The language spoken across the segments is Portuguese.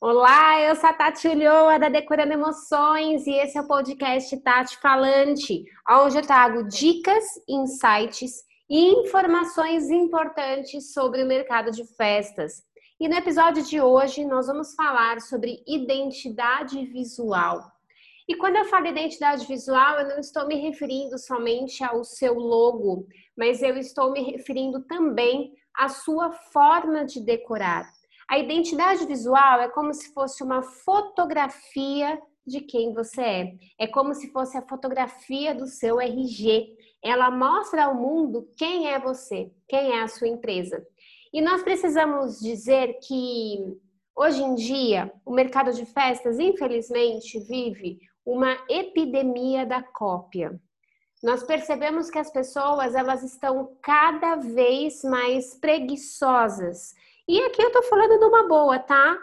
Olá, eu sou a Tati Ulloa da Decorando Emoções e esse é o podcast Tati Falante, onde eu trago dicas, insights e informações importantes sobre o mercado de festas. E no episódio de hoje nós vamos falar sobre identidade visual. E quando eu falo identidade visual, eu não estou me referindo somente ao seu logo, mas eu estou me referindo também à sua forma de decorar. A identidade visual é como se fosse uma fotografia de quem você é. É como se fosse a fotografia do seu RG. Ela mostra ao mundo quem é você, quem é a sua empresa. E nós precisamos dizer que hoje em dia o mercado de festas, infelizmente, vive uma epidemia da cópia. Nós percebemos que as pessoas elas estão cada vez mais preguiçosas e aqui eu tô falando de uma boa, tá?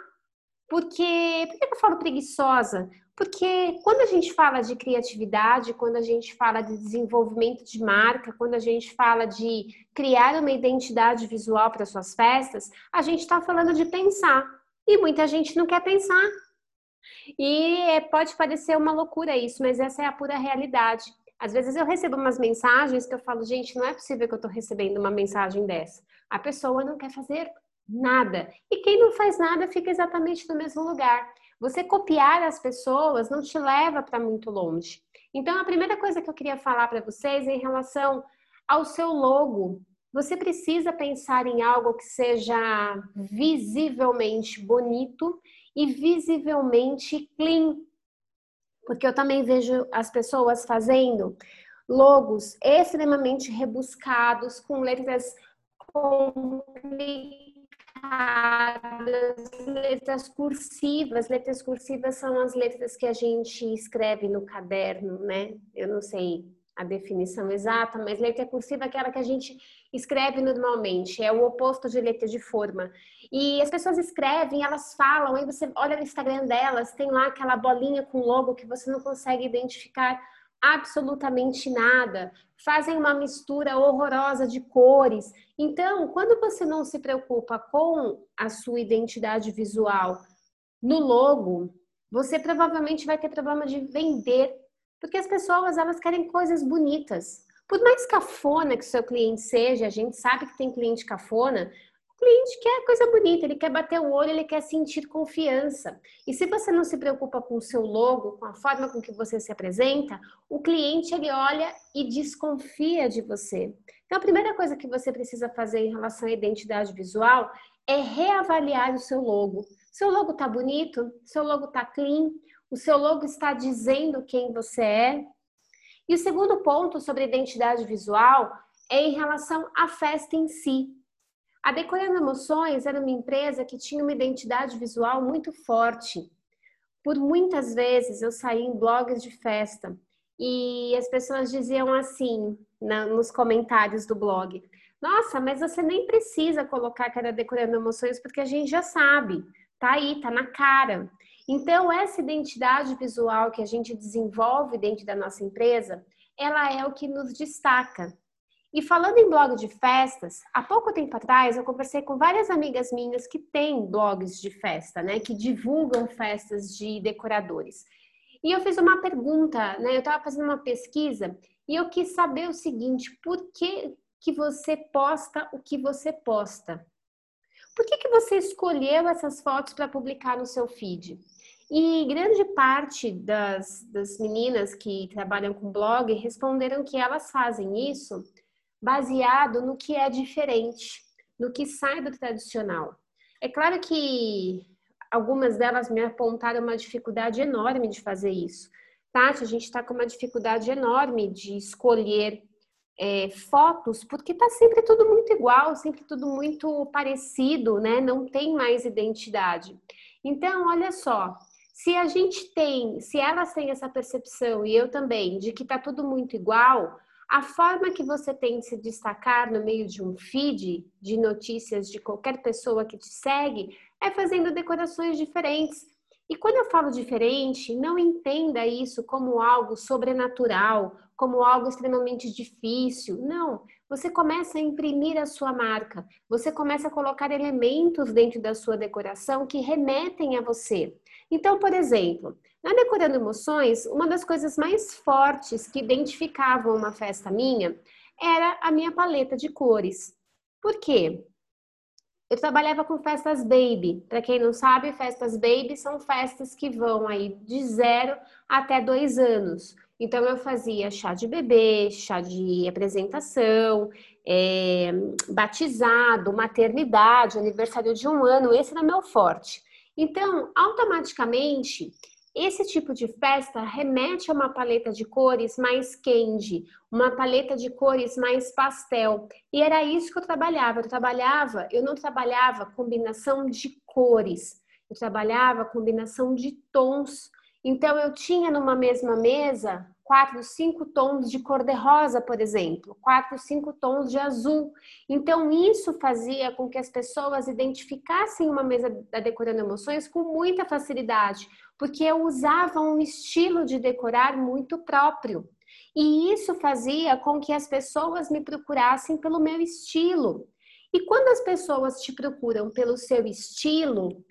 Porque, por que eu falo preguiçosa? Porque quando a gente fala de criatividade, quando a gente fala de desenvolvimento de marca, quando a gente fala de criar uma identidade visual para suas festas, a gente está falando de pensar. E muita gente não quer pensar. E é, pode parecer uma loucura isso, mas essa é a pura realidade. Às vezes eu recebo umas mensagens que eu falo, gente, não é possível que eu estou recebendo uma mensagem dessa. A pessoa não quer fazer nada. E quem não faz nada fica exatamente no mesmo lugar. Você copiar as pessoas não te leva para muito longe. Então, a primeira coisa que eu queria falar para vocês é em relação ao seu logo. Você precisa pensar em algo que seja visivelmente bonito e visivelmente clean. Porque eu também vejo as pessoas fazendo logos extremamente rebuscados, com letras complicadas letras cursivas. Letras cursivas são as letras que a gente escreve no caderno, né? Eu não sei a definição exata, mas letra cursiva é aquela que a gente escreve normalmente, é o oposto de letra de forma. E as pessoas escrevem, elas falam, aí você olha no Instagram delas, tem lá aquela bolinha com logo que você não consegue identificar absolutamente nada, fazem uma mistura horrorosa de cores. Então, quando você não se preocupa com a sua identidade visual no logo, você provavelmente vai ter problema de vender, porque as pessoas elas querem coisas bonitas. Por mais cafona que seu cliente seja, a gente sabe que tem cliente cafona, cliente quer coisa bonita, ele quer bater o olho, ele quer sentir confiança. E se você não se preocupa com o seu logo, com a forma com que você se apresenta, o cliente ele olha e desconfia de você. Então a primeira coisa que você precisa fazer em relação à identidade visual é reavaliar o seu logo. Seu logo tá bonito? Seu logo tá clean? O seu logo está dizendo quem você é? E o segundo ponto sobre identidade visual é em relação à festa em si. A Decorando Emoções era uma empresa que tinha uma identidade visual muito forte. Por muitas vezes eu saí em blogs de festa e as pessoas diziam assim na, nos comentários do blog: Nossa, mas você nem precisa colocar que era Decorando Emoções porque a gente já sabe, tá aí, tá na cara. Então, essa identidade visual que a gente desenvolve dentro da nossa empresa, ela é o que nos destaca. E falando em blog de festas, há pouco tempo atrás eu conversei com várias amigas minhas que têm blogs de festa, né, que divulgam festas de decoradores. E eu fiz uma pergunta, né, eu estava fazendo uma pesquisa e eu quis saber o seguinte: por que que você posta o que você posta? Por que que você escolheu essas fotos para publicar no seu feed? E grande parte das, das meninas que trabalham com blog responderam que elas fazem isso baseado no que é diferente, no que sai do tradicional. É claro que algumas delas me apontaram uma dificuldade enorme de fazer isso. Tati, a gente está com uma dificuldade enorme de escolher é, fotos, porque está sempre tudo muito igual, sempre tudo muito parecido, né? Não tem mais identidade. Então, olha só, se a gente tem, se elas têm essa percepção e eu também, de que está tudo muito igual, a forma que você tem de se destacar no meio de um feed de notícias de qualquer pessoa que te segue é fazendo decorações diferentes. E quando eu falo diferente, não entenda isso como algo sobrenatural, como algo extremamente difícil. Não, você começa a imprimir a sua marca, você começa a colocar elementos dentro da sua decoração que remetem a você. Então, por exemplo, na Decorando Emoções, uma das coisas mais fortes que identificavam uma festa minha era a minha paleta de cores. Por quê? Eu trabalhava com festas baby. Para quem não sabe, festas baby são festas que vão aí de zero até dois anos. Então eu fazia chá de bebê, chá de apresentação, é, batizado, maternidade, aniversário de um ano. Esse era meu forte. Então, automaticamente esse tipo de festa remete a uma paleta de cores mais candy, uma paleta de cores mais pastel. E era isso que eu trabalhava. Eu trabalhava, eu não trabalhava combinação de cores, eu trabalhava combinação de tons. Então eu tinha numa mesma mesa quatro, cinco tons de cor-de-rosa, por exemplo, quatro, cinco tons de azul. Então, isso fazia com que as pessoas identificassem uma mesa da Decorando Emoções com muita facilidade, porque eu usava um estilo de decorar muito próprio. E isso fazia com que as pessoas me procurassem pelo meu estilo. E quando as pessoas te procuram pelo seu estilo,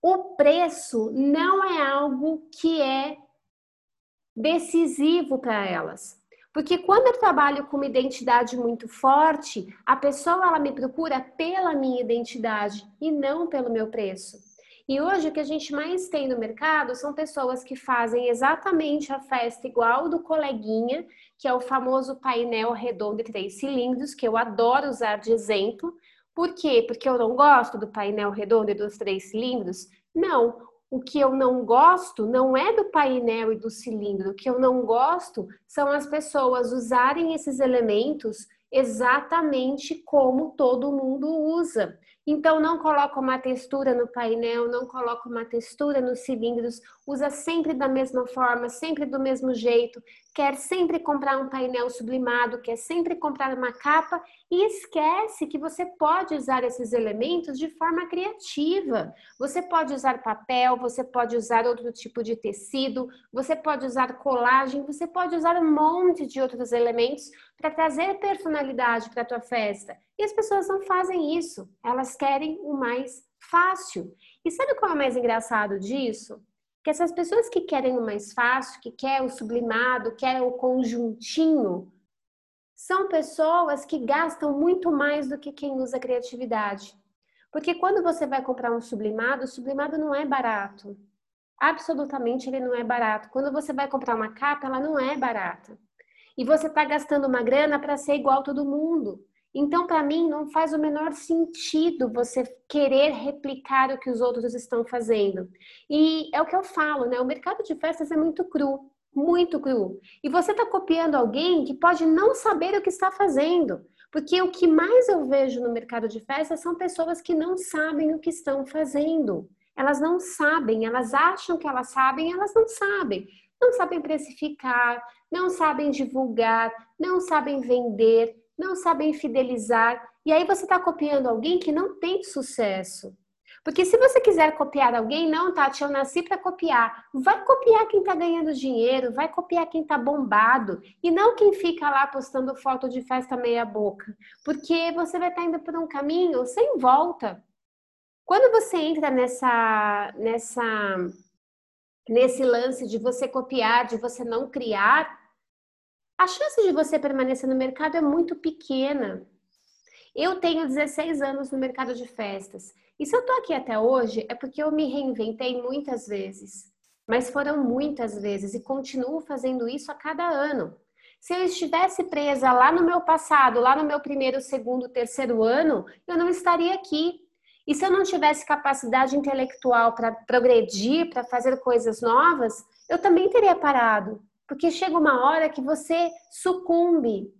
o preço não é algo que é decisivo para elas. Porque quando eu trabalho com uma identidade muito forte, a pessoa ela me procura pela minha identidade e não pelo meu preço. E hoje o que a gente mais tem no mercado são pessoas que fazem exatamente a festa igual do coleguinha, que é o famoso painel redondo de três cilindros, que eu adoro usar de exemplo. Por quê? Porque eu não gosto do painel redondo e dos três cilindros? Não. O que eu não gosto não é do painel e do cilindro. O que eu não gosto são as pessoas usarem esses elementos exatamente como todo mundo usa. Então, não coloca uma textura no painel, não coloca uma textura nos cilindros, usa sempre da mesma forma, sempre do mesmo jeito, quer sempre comprar um painel sublimado, quer sempre comprar uma capa e esquece que você pode usar esses elementos de forma criativa. Você pode usar papel, você pode usar outro tipo de tecido, você pode usar colagem, você pode usar um monte de outros elementos para trazer personalidade para a tua festa. E as pessoas não fazem isso, elas querem o mais fácil. E sabe qual é o mais engraçado disso? Que essas pessoas que querem o mais fácil, que querem o sublimado, querem o conjuntinho, são pessoas que gastam muito mais do que quem usa criatividade. Porque quando você vai comprar um sublimado, o sublimado não é barato. Absolutamente ele não é barato. Quando você vai comprar uma capa, ela não é barata. E você está gastando uma grana para ser igual todo mundo. Então, para mim, não faz o menor sentido você querer replicar o que os outros estão fazendo. E é o que eu falo, né? O mercado de festas é muito cru muito cru. E você está copiando alguém que pode não saber o que está fazendo. Porque o que mais eu vejo no mercado de festas são pessoas que não sabem o que estão fazendo. Elas não sabem, elas acham que elas sabem, elas não sabem. Não sabem precificar, não sabem divulgar, não sabem vender, não sabem fidelizar. E aí você está copiando alguém que não tem sucesso. Porque se você quiser copiar alguém, não, Tati, eu nasci para copiar. Vai copiar quem está ganhando dinheiro, vai copiar quem está bombado e não quem fica lá postando foto de festa meia boca, porque você vai estar tá indo por um caminho sem volta. Quando você entra nessa nessa nesse lance de você copiar, de você não criar, a chance de você permanecer no mercado é muito pequena. Eu tenho 16 anos no mercado de festas. E se eu tô aqui até hoje, é porque eu me reinventei muitas vezes. Mas foram muitas vezes e continuo fazendo isso a cada ano. Se eu estivesse presa lá no meu passado, lá no meu primeiro, segundo, terceiro ano, eu não estaria aqui. E se eu não tivesse capacidade intelectual para progredir, para fazer coisas novas, eu também teria parado. Porque chega uma hora que você sucumbe,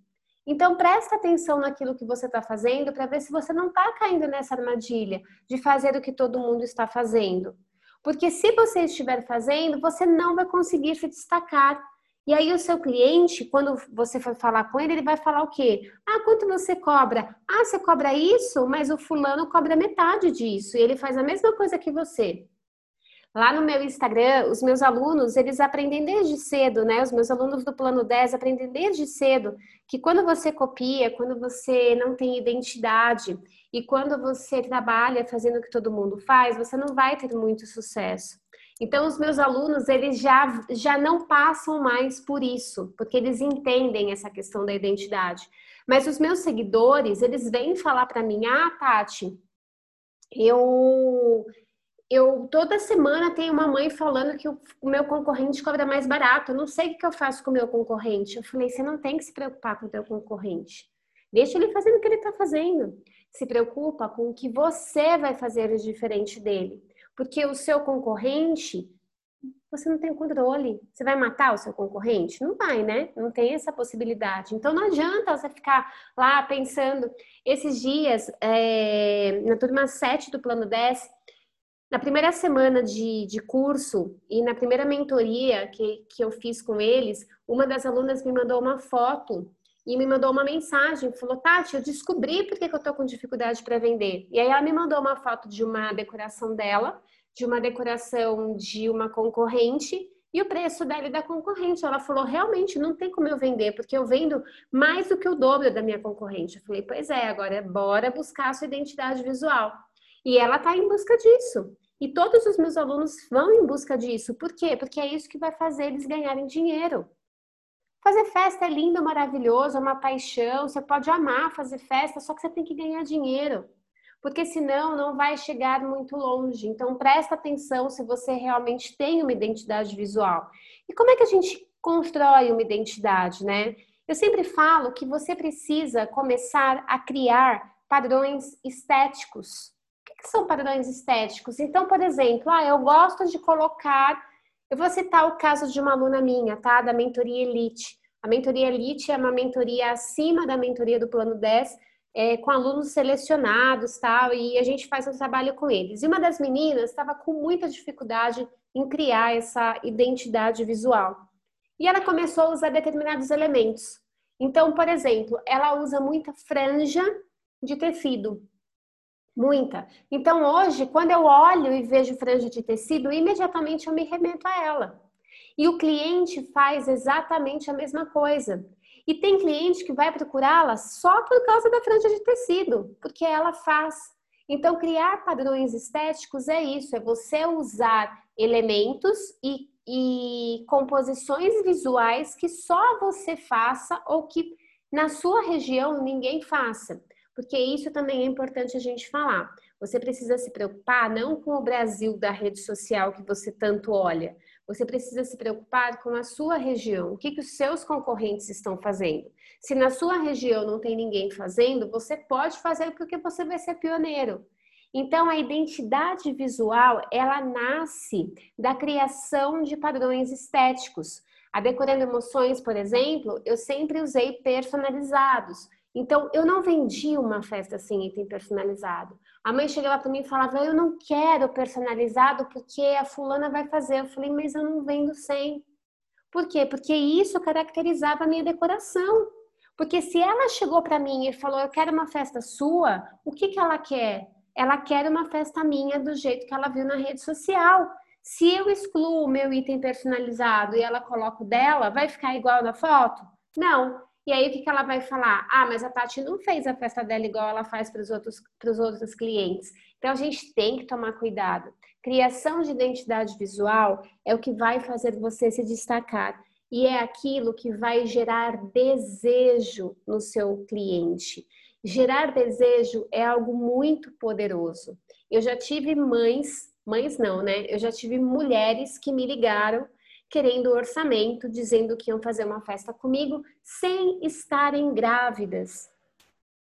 então, presta atenção naquilo que você está fazendo para ver se você não está caindo nessa armadilha de fazer o que todo mundo está fazendo. Porque se você estiver fazendo, você não vai conseguir se destacar. E aí o seu cliente, quando você for falar com ele, ele vai falar o quê? Ah, quanto você cobra? Ah, você cobra isso, mas o fulano cobra metade disso. E ele faz a mesma coisa que você. Lá no meu Instagram, os meus alunos, eles aprendem desde cedo, né? Os meus alunos do plano 10 aprendem desde cedo que quando você copia, quando você não tem identidade e quando você trabalha fazendo o que todo mundo faz, você não vai ter muito sucesso. Então, os meus alunos, eles já, já não passam mais por isso, porque eles entendem essa questão da identidade. Mas os meus seguidores, eles vêm falar para mim, ah, Tati, eu, eu toda semana tenho uma mãe falando que o, o meu concorrente cobra mais barato. Eu não sei o que eu faço com o meu concorrente. Eu falei, você não tem que se preocupar com o teu concorrente. Deixa ele fazendo o que ele está fazendo. Se preocupa com o que você vai fazer de diferente dele. Porque o seu concorrente, você não tem controle. Você vai matar o seu concorrente? Não vai, né? Não tem essa possibilidade. Então não adianta você ficar lá pensando. Esses dias, é, na turma 7 do plano 10, na primeira semana de, de curso e na primeira mentoria que, que eu fiz com eles, uma das alunas me mandou uma foto e me mandou uma mensagem, falou, Tati, eu descobri porque que eu tô com dificuldade para vender. E aí ela me mandou uma foto de uma decoração dela, de uma decoração de uma concorrente e o preço dela e da concorrente. Ela falou, realmente não tem como eu vender, porque eu vendo mais do que o dobro da minha concorrente. Eu falei, pois é, agora bora buscar a sua identidade visual. E ela está em busca disso. E todos os meus alunos vão em busca disso. Por quê? Porque é isso que vai fazer eles ganharem dinheiro. Fazer festa é lindo, maravilhoso, é uma paixão. Você pode amar fazer festa, só que você tem que ganhar dinheiro. Porque senão não vai chegar muito longe. Então presta atenção se você realmente tem uma identidade visual. E como é que a gente constrói uma identidade, né? Eu sempre falo que você precisa começar a criar padrões estéticos. Que são padrões estéticos? Então, por exemplo, ah, eu gosto de colocar eu vou citar o caso de uma aluna minha, tá? Da mentoria Elite. A mentoria Elite é uma mentoria acima da mentoria do Plano 10, é, com alunos selecionados, tal, e a gente faz um trabalho com eles. E uma das meninas estava com muita dificuldade em criar essa identidade visual. E ela começou a usar determinados elementos. Então, por exemplo, ela usa muita franja de tecido. Muita. Então, hoje, quando eu olho e vejo franja de tecido, imediatamente eu me remeto a ela. E o cliente faz exatamente a mesma coisa. E tem cliente que vai procurá-la só por causa da franja de tecido, porque ela faz. Então, criar padrões estéticos é isso: é você usar elementos e, e composições visuais que só você faça ou que na sua região ninguém faça porque isso também é importante a gente falar. Você precisa se preocupar não com o Brasil da rede social que você tanto olha. Você precisa se preocupar com a sua região. O que, que os seus concorrentes estão fazendo? Se na sua região não tem ninguém fazendo, você pode fazer porque você vai ser pioneiro. Então, a identidade visual, ela nasce da criação de padrões estéticos. A Decorando Emoções, por exemplo, eu sempre usei personalizados. Então, eu não vendi uma festa sem item personalizado. A mãe chegava para mim e falava: Eu não quero personalizado porque a fulana vai fazer. Eu falei: Mas eu não vendo sem. Por quê? Porque isso caracterizava a minha decoração. Porque se ela chegou para mim e falou: Eu quero uma festa sua, o que, que ela quer? Ela quer uma festa minha do jeito que ela viu na rede social. Se eu excluo o meu item personalizado e ela coloca o dela, vai ficar igual na foto? Não. E aí o que, que ela vai falar? Ah, mas a Tati não fez a festa dela igual ela faz para os outros, para os outros clientes. Então a gente tem que tomar cuidado. Criação de identidade visual é o que vai fazer você se destacar e é aquilo que vai gerar desejo no seu cliente. Gerar desejo é algo muito poderoso. Eu já tive mães, mães não, né? Eu já tive mulheres que me ligaram querendo orçamento, dizendo que iam fazer uma festa comigo sem estarem grávidas.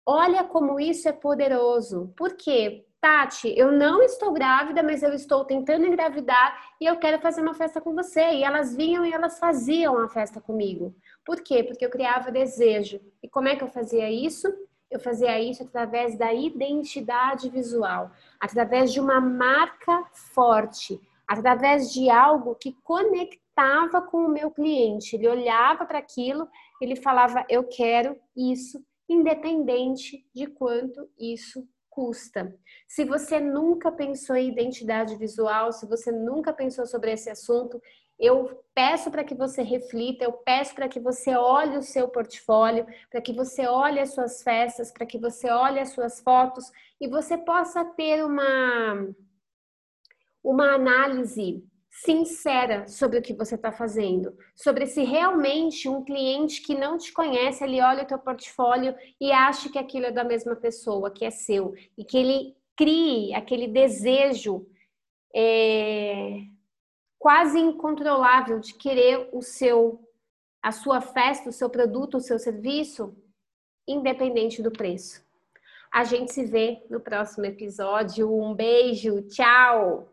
Olha como isso é poderoso. Por quê? Tati, eu não estou grávida, mas eu estou tentando engravidar e eu quero fazer uma festa com você. E elas vinham e elas faziam a festa comigo. Por quê? Porque eu criava desejo. E como é que eu fazia isso? Eu fazia isso através da identidade visual, através de uma marca forte, através de algo que conectava com o meu cliente, ele olhava para aquilo, ele falava: Eu quero isso, independente de quanto isso custa. Se você nunca pensou em identidade visual, se você nunca pensou sobre esse assunto, eu peço para que você reflita, eu peço para que você olhe o seu portfólio, para que você olhe as suas festas, para que você olhe as suas fotos e você possa ter uma, uma análise sincera sobre o que você está fazendo, sobre se realmente um cliente que não te conhece, ele olha o teu portfólio e acha que aquilo é da mesma pessoa, que é seu, e que ele crie aquele desejo é, quase incontrolável de querer o seu, a sua festa, o seu produto, o seu serviço, independente do preço. A gente se vê no próximo episódio. Um beijo, tchau!